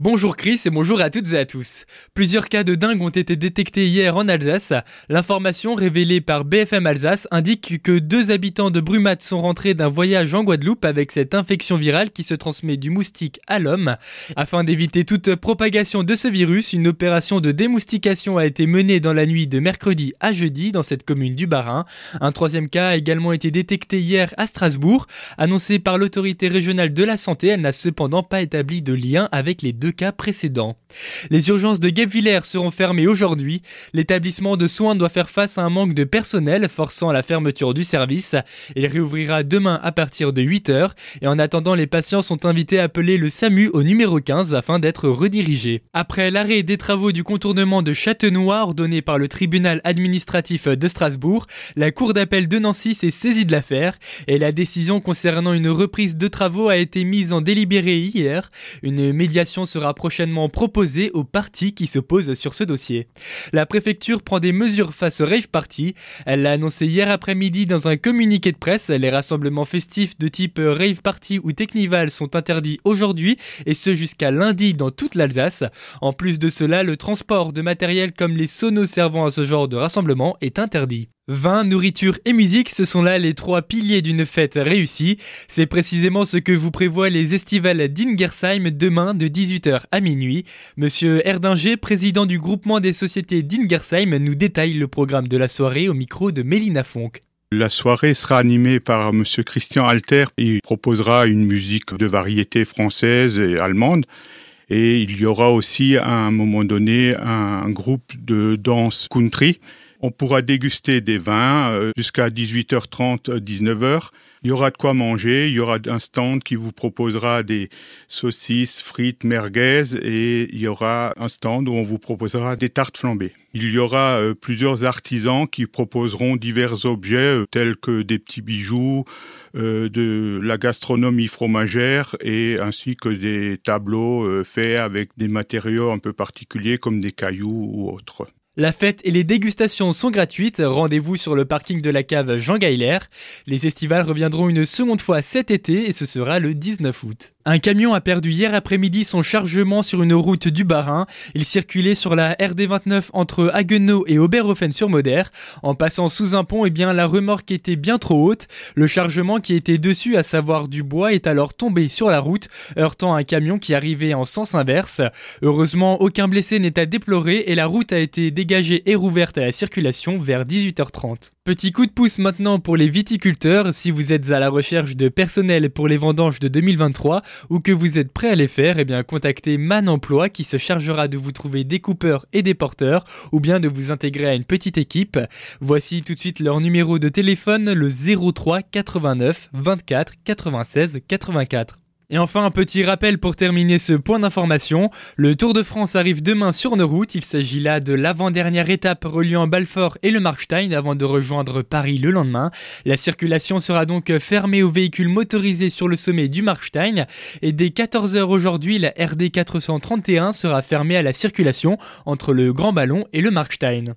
Bonjour Chris et bonjour à toutes et à tous. Plusieurs cas de dingue ont été détectés hier en Alsace. L'information révélée par BFM Alsace indique que deux habitants de Brumat sont rentrés d'un voyage en Guadeloupe avec cette infection virale qui se transmet du moustique à l'homme. Afin d'éviter toute propagation de ce virus, une opération de démoustication a été menée dans la nuit de mercredi à jeudi dans cette commune du Bas-Rhin. Un troisième cas a également été détecté hier à Strasbourg. Annoncé par l'autorité régionale de la santé, elle n'a cependant pas établi de lien avec les deux cas précédents. Les urgences de Guebwiller seront fermées aujourd'hui. L'établissement de soins doit faire face à un manque de personnel forçant la fermeture du service. Il réouvrira demain à partir de 8h et en attendant les patients sont invités à appeler le SAMU au numéro 15 afin d'être redirigés. Après l'arrêt des travaux du contournement de Châtenois ordonné par le tribunal administratif de Strasbourg, la cour d'appel de Nancy s'est saisie de l'affaire et la décision concernant une reprise de travaux a été mise en délibéré hier. Une médiation sera sera prochainement proposé aux partis qui se posent sur ce dossier. La préfecture prend des mesures face au rave party. Elle l'a annoncé hier après-midi dans un communiqué de presse. Les rassemblements festifs de type rave party ou technival sont interdits aujourd'hui et ce jusqu'à lundi dans toute l'Alsace. En plus de cela, le transport de matériel comme les sonos servant à ce genre de rassemblement est interdit. Vin, nourriture et musique, ce sont là les trois piliers d'une fête réussie. C'est précisément ce que vous prévoient les estivales d'Ingersheim demain de 18h à minuit. Monsieur Erdinger, président du groupement des sociétés d'Ingersheim, nous détaille le programme de la soirée au micro de Mélina Fonck. La soirée sera animée par Monsieur Christian Alter. Il proposera une musique de variété française et allemande. Et il y aura aussi à un moment donné un groupe de danse country on pourra déguster des vins euh, jusqu'à 18h30, 19h. Il y aura de quoi manger, il y aura un stand qui vous proposera des saucisses, frites, merguez et il y aura un stand où on vous proposera des tartes flambées. Il y aura euh, plusieurs artisans qui proposeront divers objets euh, tels que des petits bijoux, de la gastronomie fromagère et ainsi que des tableaux faits avec des matériaux un peu particuliers comme des cailloux ou autres. La fête et les dégustations sont gratuites. Rendez-vous sur le parking de la cave Jean Gaillère. Les estivales reviendront une seconde fois cet été et ce sera le 19 août. Un camion a perdu hier après-midi son chargement sur une route du Bas-Rhin. Il circulait sur la RD29 entre Haguenau et Oberhofen-sur-Moder. En passant sous un pont, eh bien, la remorque était bien trop haute. Le chargement qui était dessus, à savoir du bois, est alors tombé sur la route, heurtant un camion qui arrivait en sens inverse. Heureusement, aucun blessé n'est à déplorer et la route a été dégagée et rouverte à la circulation vers 18h30. Petit coup de pouce maintenant pour les viticulteurs. Si vous êtes à la recherche de personnel pour les vendanges de 2023 ou que vous êtes prêt à les faire, eh bien contactez Man Emploi qui se chargera de vous trouver des coupeurs et des porteurs ou bien de vous intégrer à une petite équipe. Voici tout de suite leur numéro de téléphone, le 03 89 24 96 84. Et enfin, un petit rappel pour terminer ce point d'information. Le Tour de France arrive demain sur nos routes. Il s'agit là de l'avant-dernière étape reliant Balfort et le Markstein avant de rejoindre Paris le lendemain. La circulation sera donc fermée aux véhicules motorisés sur le sommet du Markstein. Et dès 14h aujourd'hui, la RD 431 sera fermée à la circulation entre le Grand Ballon et le Markstein.